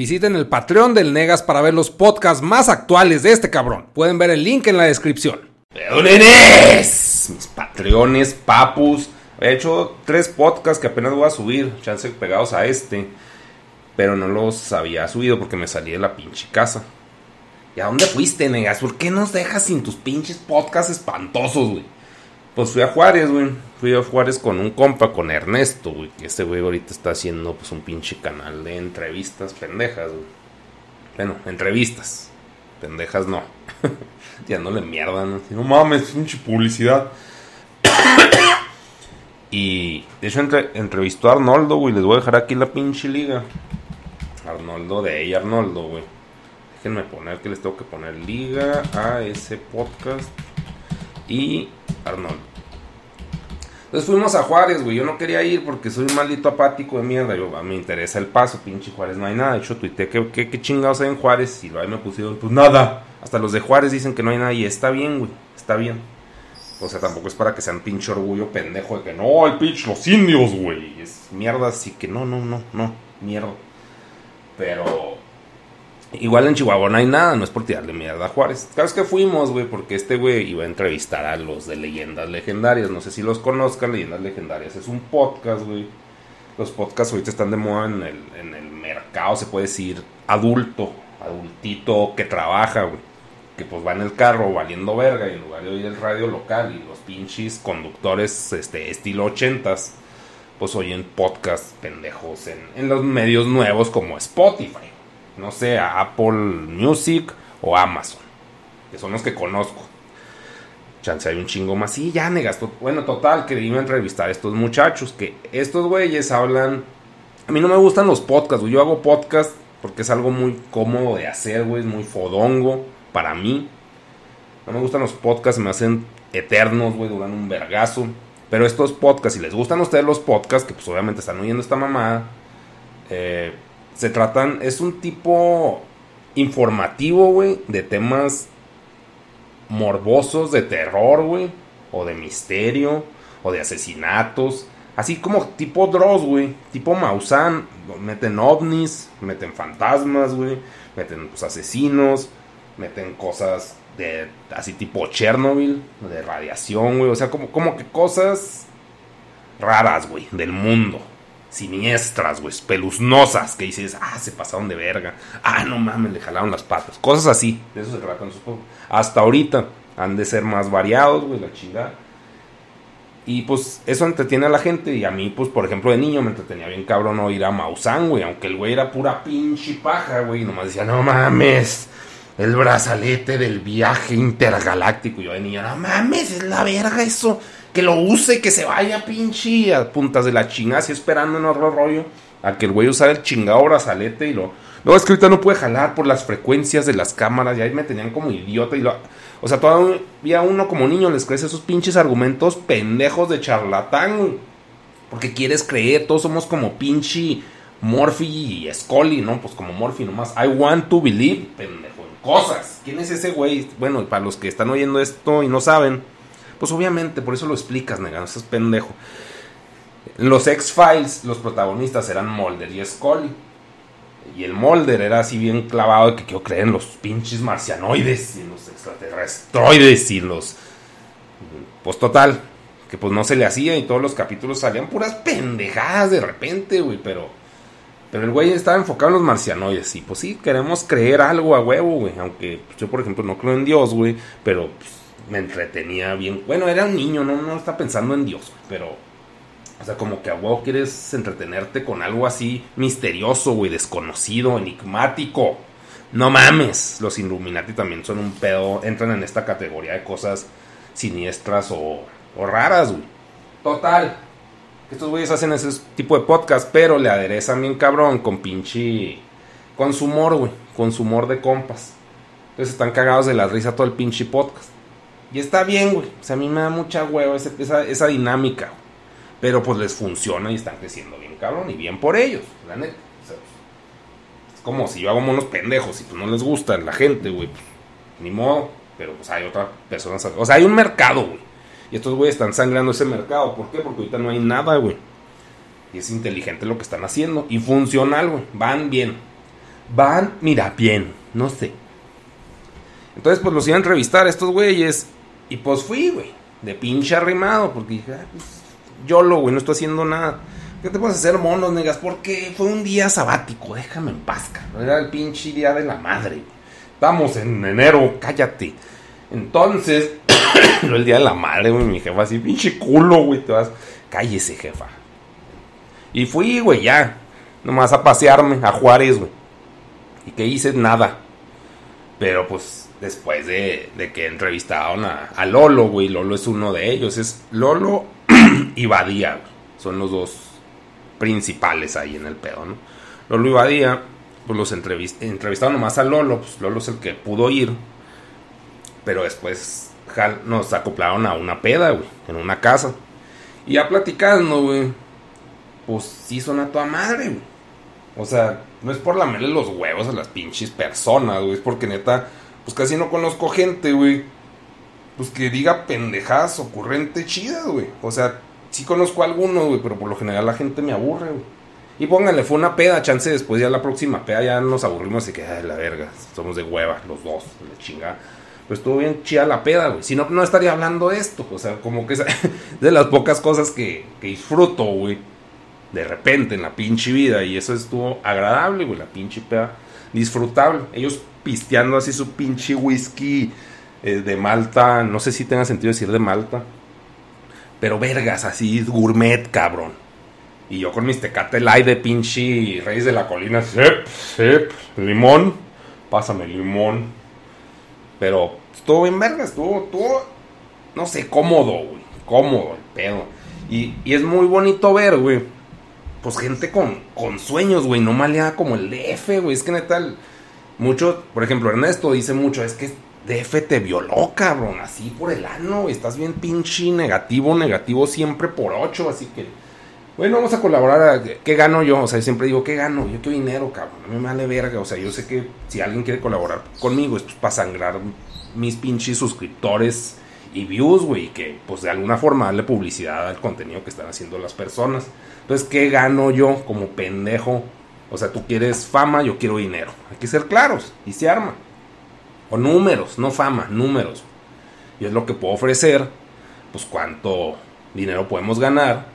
Visiten el Patreon del Negas para ver los podcasts más actuales de este cabrón. Pueden ver el link en la descripción. ¡Nenes! Mis patreones, papus. He hecho tres podcasts que apenas voy a subir, chance pegados a este. Pero no los había subido porque me salí de la pinche casa. ¿Y a dónde fuiste, negas? ¿Por qué nos dejas sin tus pinches podcasts espantosos, güey? Pues fui a Juárez, güey. Fui a Juárez con un compa, con Ernesto, güey. Que este güey ahorita está haciendo pues un pinche canal de entrevistas pendejas, güey. Bueno, entrevistas. Pendejas no. ya no le mierda, ¿no? No mames, pinche publicidad. y de hecho entrevistó a Arnoldo, güey. Les voy a dejar aquí la pinche liga. Arnoldo de ella, Arnoldo, güey. Déjenme poner que les tengo que poner liga a ese podcast. Y Arnoldo. Entonces fuimos a Juárez, güey. Yo no quería ir porque soy un maldito apático de mierda. Yo, a mí me interesa el paso, pinche Juárez, no hay nada. De hecho, tuiteé que, qué chingados hay en Juárez. Y lo ahí me pusieron, pues nada. Hasta los de Juárez dicen que no hay nada. Y está bien, güey. Está bien. O sea, tampoco es para que sean pinche orgullo pendejo de que no, el pinche, los indios, güey. Es mierda, así que no, no, no, no. Mierda. Pero Igual en Chihuahua no hay nada, no es por tirarle mierda a Juárez. Cada vez que fuimos, güey, porque este güey iba a entrevistar a los de leyendas legendarias. No sé si los conozcan, leyendas legendarias. Es un podcast, güey. Los podcasts ahorita están de moda en el, en el mercado, se puede decir, adulto, adultito que trabaja, güey. Que pues va en el carro valiendo verga y en lugar de oír el radio local y los pinches conductores este, estilo ochentas, pues oyen podcasts pendejos en, en los medios nuevos como Spotify no sé, a Apple Music o Amazon, que son los que conozco. Chance hay un chingo más. Sí, ya negas. Bueno, total, que iba a entrevistar a estos muchachos. Que estos güeyes hablan. A mí no me gustan los podcasts, Yo hago podcast porque es algo muy cómodo de hacer, güey. Es muy fodongo para mí. No me gustan los podcasts, me hacen eternos, güey. Duran un vergazo. Pero estos podcasts, si les gustan a ustedes los podcasts, que pues obviamente están oyendo esta mamada. Eh, se tratan, es un tipo informativo, güey, de temas morbosos, de terror, güey, o de misterio, o de asesinatos. Así como tipo Dross, güey, tipo Maussan, meten ovnis, meten fantasmas, güey, meten pues, asesinos, meten cosas de así tipo Chernobyl, de radiación, güey, o sea, como, como que cosas raras, güey, del mundo siniestras, güey, peluznosas, que dices, ah, se pasaron de verga, ah, no mames, le jalaron las patas, cosas así, de eso se tratan sus Hasta ahorita han de ser más variados, güey, la chingada. Y pues eso entretiene a la gente. Y a mí, pues, por ejemplo, de niño me entretenía bien cabrón oír a Maussan, güey. Aunque el güey era pura pinche paja, güey. Y nomás decía, no mames, el brazalete del viaje intergaláctico. Yo de niño, no mames, es la verga eso que lo use, que se vaya pinche a puntas de la chingada, así esperando en otro rollo a que el güey usara el chingado brazalete y lo. No, es que ahorita no puede jalar por las frecuencias de las cámaras y ahí me tenían como idiota y lo. O sea, todavía uno como niño les crece esos pinches argumentos pendejos de charlatán, Porque quieres creer, todos somos como pinche Morphy y Scully, ¿no? Pues como Morphy nomás. I want to believe, pendejo, en cosas. ¿Quién es ese güey? Bueno, para los que están oyendo esto y no saben, pues obviamente, por eso lo explicas, negano, es pendejo. En los X-Files, los protagonistas eran Mulder y Scully. Y el Mulder era así bien clavado de que quiero creer en los pinches marcianoides y en los extraterrestroides y los. Pues total, que pues no se le hacía y todos los capítulos salían puras pendejadas de repente, güey, pero. Pero el güey estaba enfocado en los marcianoides y pues sí, queremos creer algo a huevo, güey. Aunque yo, por ejemplo, no creo en Dios, güey, pero pues, me entretenía bien. Bueno, era un niño, no, no está pensando en Dios, pero. O sea, como que a huevo quieres entretenerte con algo así misterioso, güey, desconocido, enigmático. No mames, los Illuminati también son un pedo, entran en esta categoría de cosas siniestras o, o raras, güey. Total. Estos güeyes hacen ese tipo de podcast, pero le aderezan bien cabrón con pinche. con su humor, güey. Con su humor de compas. Entonces están cagados de la risa todo el pinche podcast. Y está bien, güey. O sea, a mí me da mucha hueva esa, esa, dinámica. Pero pues les funciona y están creciendo bien, cabrón. Y bien por ellos, la neta. es como si yo hago monos pendejos y pues no les gusta la gente, güey. Pues, ni modo. Pero pues hay otra persona. O sea, hay un mercado, güey. Y estos güeyes están sangrando ese mercado. ¿Por qué? Porque ahorita no hay nada, güey. Y es inteligente lo que están haciendo. Y funcional, güey. Van bien. van, mira, bien, no sé. Entonces, pues los iba a entrevistar a estos güeyes. Y pues fui, güey, de pinche arrimado, porque dije, ah, pues, yo lo, güey, no estoy haciendo nada. ¿Qué te puedes hacer, monos, negas? Porque fue un día sabático, déjame en paz, cabrón. Era el pinche día de la madre. Estamos en enero, cállate. Entonces, el día de la madre, güey, mi jefa así, pinche culo, güey, te vas. Cállese, jefa. Y fui, güey, ya. Nomás a pasearme a Juárez, güey. ¿Y qué hice? Nada. Pero pues después de, de que entrevistaron a, Lolo, güey. Lolo es uno de ellos. Es Lolo y Badía. Son los dos principales ahí en el pedo, ¿no? Lolo y Badía, pues los entrevist entrevistaron nomás a Lolo. Pues Lolo es el que pudo ir. Pero después nos acoplaron a una peda, güey. En una casa. Y ya platicando, güey. Pues sí son a toda madre, güey. O sea, no es por lamerle los huevos a las pinches personas, güey. Es porque neta, pues casi no conozco gente, güey. Pues que diga pendejadas ocurrente chidas, güey. O sea, sí conozco algunos, güey, pero por lo general la gente me aburre, güey. Y pónganle, fue una peda, chance después ya la próxima peda ya nos aburrimos y que, ay, la verga, somos de hueva, los dos, la chingada. Pues estuvo bien chida la peda, güey. Si no, no estaría hablando de esto. O sea, como que es de las pocas cosas que, que disfruto, güey de repente en la pinche vida. Y eso estuvo agradable, güey, la pinche peda disfrutable. Ellos pisteando así su pinche whisky eh, de Malta. No sé si tenga sentido decir de Malta. Pero vergas, así gourmet, cabrón. Y yo con mis tecate de pinche Reyes de la Colina. Sep, sep, limón. Pásame limón. Pero estuvo bien vergas, estuvo, estuvo, no sé, cómodo, güey. Cómodo el pedo. Y, y es muy bonito ver, güey pues gente con, con sueños, güey, no maleada como el DF, güey. Es que neta, mucho, por ejemplo, Ernesto dice mucho, es que DF te violó, cabrón, así por el ano, güey. Estás bien pinche negativo, negativo siempre por ocho, así que, bueno, vamos a colaborar. ¿Qué gano yo? O sea, siempre digo, ¿qué gano? Yo quiero dinero, cabrón. A mí me vale verga. O sea, yo sé que si alguien quiere colaborar conmigo, es pues, para sangrar mis pinches suscriptores y views, güey, que pues de alguna forma darle publicidad al contenido que están haciendo las personas. Entonces, ¿qué gano yo como pendejo? O sea, tú quieres fama, yo quiero dinero. Hay que ser claros y se arma. O números, no fama, números. Y es lo que puedo ofrecer, pues cuánto dinero podemos ganar.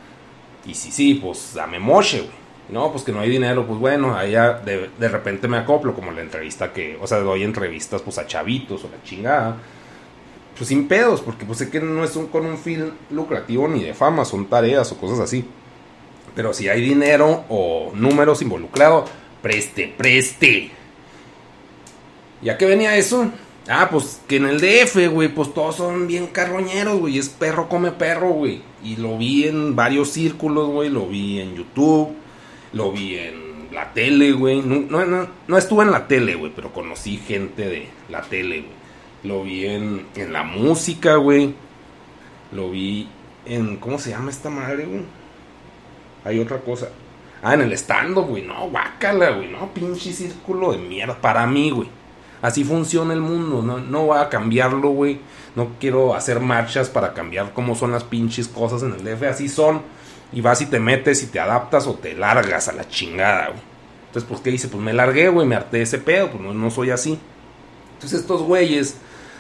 Y si sí, pues dame moche, güey. No, pues que no hay dinero, pues bueno, allá de, de repente me acoplo, como la entrevista que, o sea, doy entrevistas pues a chavitos o la chingada pues sin pedos, porque pues sé que no es con un fin lucrativo ni de fama, son tareas o cosas así. Pero si hay dinero o números involucrados, preste, preste. ¿Ya que venía eso? Ah, pues que en el DF, güey, pues todos son bien carroñeros, güey. Es perro come perro, güey. Y lo vi en varios círculos, güey. Lo vi en YouTube. Lo vi en la tele, güey. No, no, no estuve en la tele, güey, pero conocí gente de la tele, güey. Lo vi en, en la música, güey. Lo vi en. ¿Cómo se llama esta madre, güey? Hay otra cosa. Ah, en el stand-up, güey. No, guácala, güey. No, pinche círculo de mierda. Para mí, güey. Así funciona el mundo. No, no voy a cambiarlo, güey. No quiero hacer marchas para cambiar cómo son las pinches cosas en el DF. Así son. Y vas y te metes y te adaptas o te largas a la chingada, güey. Entonces, pues, ¿qué hice? Pues me largué, güey. Me harté ese pedo. Pues no, no soy así. Entonces, estos güeyes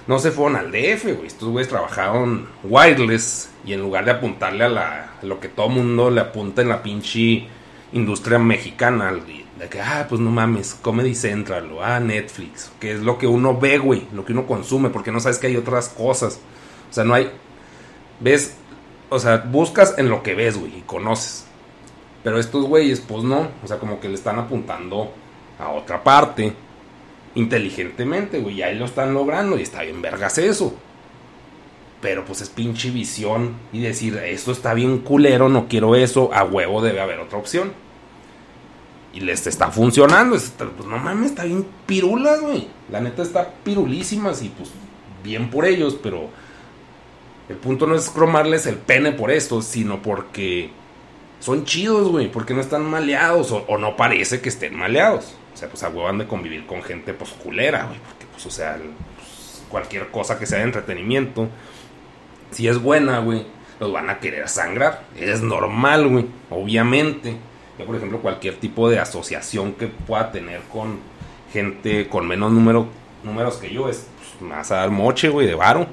no se fueron al DF, güey. Estos güeyes trabajaron wireless y en lugar de apuntarle a, la, lo que todo mundo le apunta en la pinche industria mexicana, de que, ah, pues no mames, Comedy Central o ah, Netflix, que es lo que uno ve, güey, lo que uno consume, porque no sabes que hay otras cosas. O sea, no hay. Ves, o sea, buscas en lo que ves, güey, y conoces. Pero estos güeyes, pues no, o sea, como que le están apuntando a otra parte inteligentemente, güey. Y ahí lo están logrando y está bien vergas eso. Pero pues es pinche visión y decir, esto está bien culero, no quiero eso, a huevo debe haber otra opción. Y les está funcionando. Pues no mames, está bien pirulas, güey. La neta está pirulísimas y pues bien por ellos, pero el punto no es cromarles el pene por esto, sino porque son chidos, güey, porque no están maleados o, o no parece que estén maleados. O sea, pues a huevo de convivir con gente pues culera, güey. Porque pues, o sea, pues, cualquier cosa que sea de entretenimiento, si es buena, güey, los van a querer sangrar. Es normal, güey, obviamente. Yo, por ejemplo, cualquier tipo de asociación que pueda tener con gente con menos número, números que yo, es, pues, vas a dar moche, güey, de varo.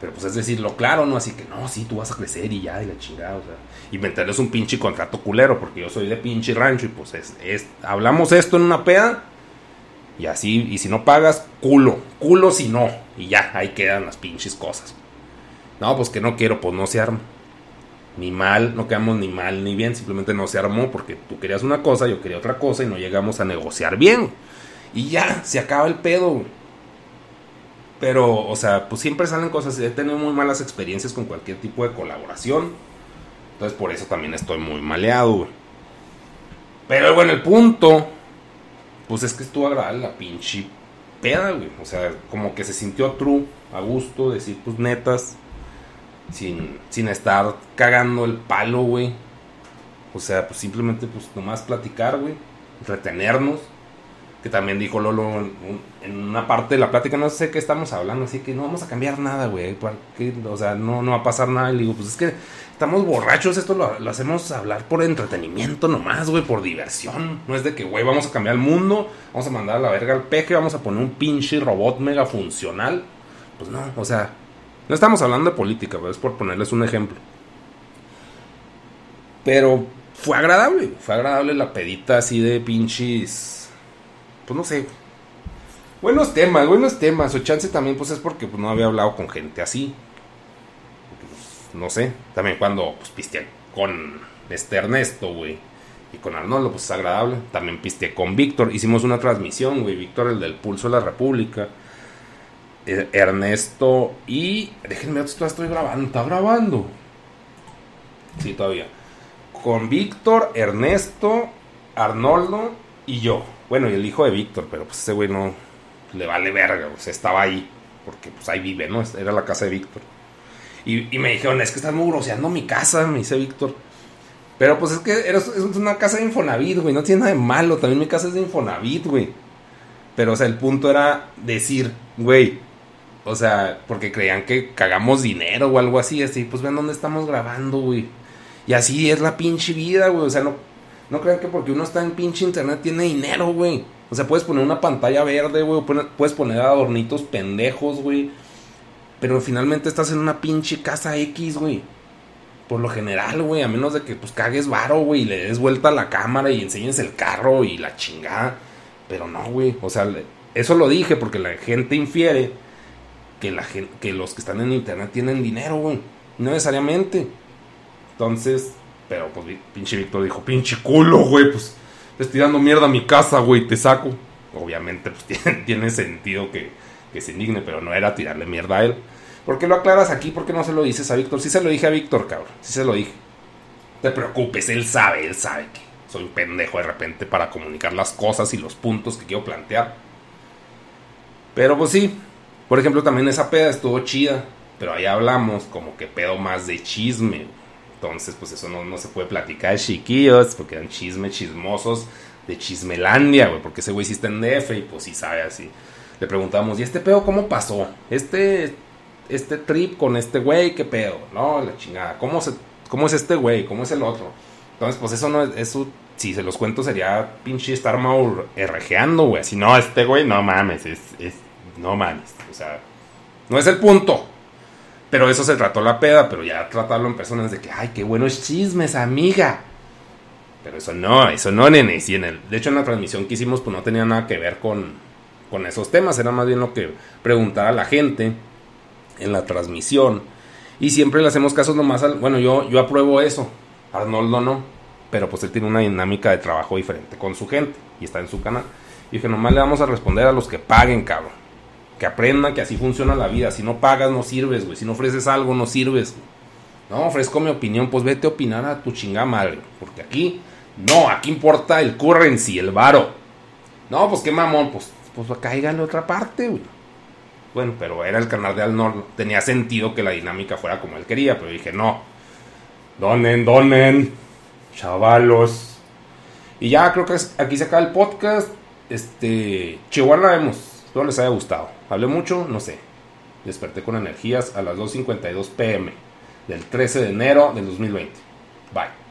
Pero pues es decirlo claro, ¿no? Así que no, sí, tú vas a crecer y ya, y la chingada, o sea. Y meterles un pinche contrato culero, porque yo soy de pinche rancho y pues es, es hablamos esto en una peda y así, y si no pagas, culo, culo si no. Y ya, ahí quedan las pinches cosas. No, pues que no quiero, pues no se arma. Ni mal, no quedamos ni mal ni bien, simplemente no se armó porque tú querías una cosa, yo quería otra cosa y no llegamos a negociar bien. Y ya, se acaba el pedo, güey. Pero, o sea, pues siempre salen cosas. He tenido muy malas experiencias con cualquier tipo de colaboración. Entonces, por eso también estoy muy maleado, güey. Pero bueno, el punto, pues es que estuvo agradable la pinche peda, güey. O sea, como que se sintió true, a gusto, decir, pues netas, sin, sin estar cagando el palo, güey. O sea, pues simplemente, pues nomás platicar, güey. Retenernos que también dijo Lolo en, una parte de la plática, no sé qué estamos hablando, así que no vamos a cambiar nada, güey, o sea, no, no va a pasar nada. Y le digo, pues es que estamos borrachos, esto lo, hacemos hablar por entretenimiento nomás, güey, por diversión. No es de que, güey, vamos a cambiar el mundo, vamos a mandar a la verga al peje, vamos a poner un pinche robot mega funcional. Pues no, o sea, no estamos hablando de política, güey, es por ponerles un ejemplo. Pero fue agradable, fue agradable la pedita así de pinches pues no sé. Buenos temas, buenos temas. O chance también, pues es porque pues, no había hablado con gente así. Pues, no sé. También cuando pues pisteé con este Ernesto, güey. Y con Arnoldo, pues es agradable. También pisteé con Víctor. Hicimos una transmisión, güey. Víctor, el del Pulso de la República. Eh, Ernesto y. Déjenme ver si estoy grabando. ¿Está grabando? Sí, todavía. Con Víctor, Ernesto, Arnoldo y yo. Bueno, y el hijo de Víctor, pero pues ese güey no le vale verga, o sea, estaba ahí, porque pues ahí vive, ¿no? Era la casa de Víctor. Y, me dijeron, es que estás mugroseando mi casa, me dice Víctor. Pero pues es que es una casa de Infonavit, güey, no tiene nada de malo, también mi casa es de Infonavit, güey. Pero, o sea, el punto era decir, güey, o sea, porque creían que cagamos dinero o algo así, así, pues ven dónde estamos grabando, güey. Y así es la pinche vida, güey, o sea, no, no crean que porque uno está en pinche internet tiene dinero, güey. O sea, puedes poner una pantalla verde, güey. Puedes poner adornitos pendejos, güey. Pero finalmente estás en una pinche casa X, güey. Por lo general, güey. A menos de que pues cagues varo, güey. Y le des vuelta a la cámara y enseñes el carro y la chingada. Pero no, güey. O sea, eso lo dije porque la gente infiere que, la gente, que los que están en internet tienen dinero, güey. No necesariamente. Entonces, pero pues pinche Víctor dijo, pinche culo, güey, pues te estoy dando mierda a mi casa, güey, te saco. Obviamente, pues tiene, sentido que, que, se indigne, pero no era tirarle mierda a él. ¿Por qué lo aclaras aquí? ¿Por qué no se lo dices a Víctor? Sí se lo dije a Víctor, cabrón. Sí se lo dije. No te preocupes, él sabe, él sabe que soy un pendejo de repente para comunicar las cosas y los puntos que quiero plantear. Pero pues sí. Por ejemplo, también esa peda estuvo chida. Pero ahí hablamos como que pedo más de chisme. Entonces, pues eso no, se puede platicar, chiquillos, porque eran chismes chismosos de Chismelandia, güey, porque ese güey sí está en DF y pues sí sabe así. Le preguntamos, ¿y este pedo cómo pasó? Este, este trip con este güey, ¿qué pedo? No, la chingada, ¿cómo, se, cómo es este güey? ¿Cómo es el otro? Entonces, pues eso no es, eso, si se los cuento sería pinche estar mal errejeando, güey. Si no, este güey, no mames, es, es, no mames, o sea, no es el punto. Pero eso se trató la peda, pero ya tratarlo en personas de que, ay, qué buenos chismes, amiga. Pero eso no, eso no, nene. en el, de hecho, en la transmisión que hicimos, pues no tenía nada que ver con, con esos temas. Era más bien lo que preguntaba la gente en la transmisión. Y siempre le hacemos casos nomás al. Bueno, yo, yo apruebo eso. Arnoldo no. Pero pues él tiene una dinámica de trabajo diferente con su gente. Y está en su canal. Y dije, nomás le vamos a responder a los que paguen, cabrón que aprendan que así funciona la vida. Si no pagas, no sirves, güey. Si no ofreces algo, no sirves. No, ofrezco mi opinión, pues vete a opinar a tu chingada madre. Porque aquí, no, aquí importa el currency, el varo. No, pues qué mamón, pues, pues otra parte, güey. Bueno, pero era el canal de Alnor. Tenía sentido que la dinámica fuera como él quería, pero dije, no. Donen, donen. Chavalos. Y ya creo que aquí se acaba el podcast. Este. Chihuahua vemos. Espero les haya gustado. Hablé mucho, no sé. Desperté con energías a las 2.52 pm del 13 de enero del 2020. Bye.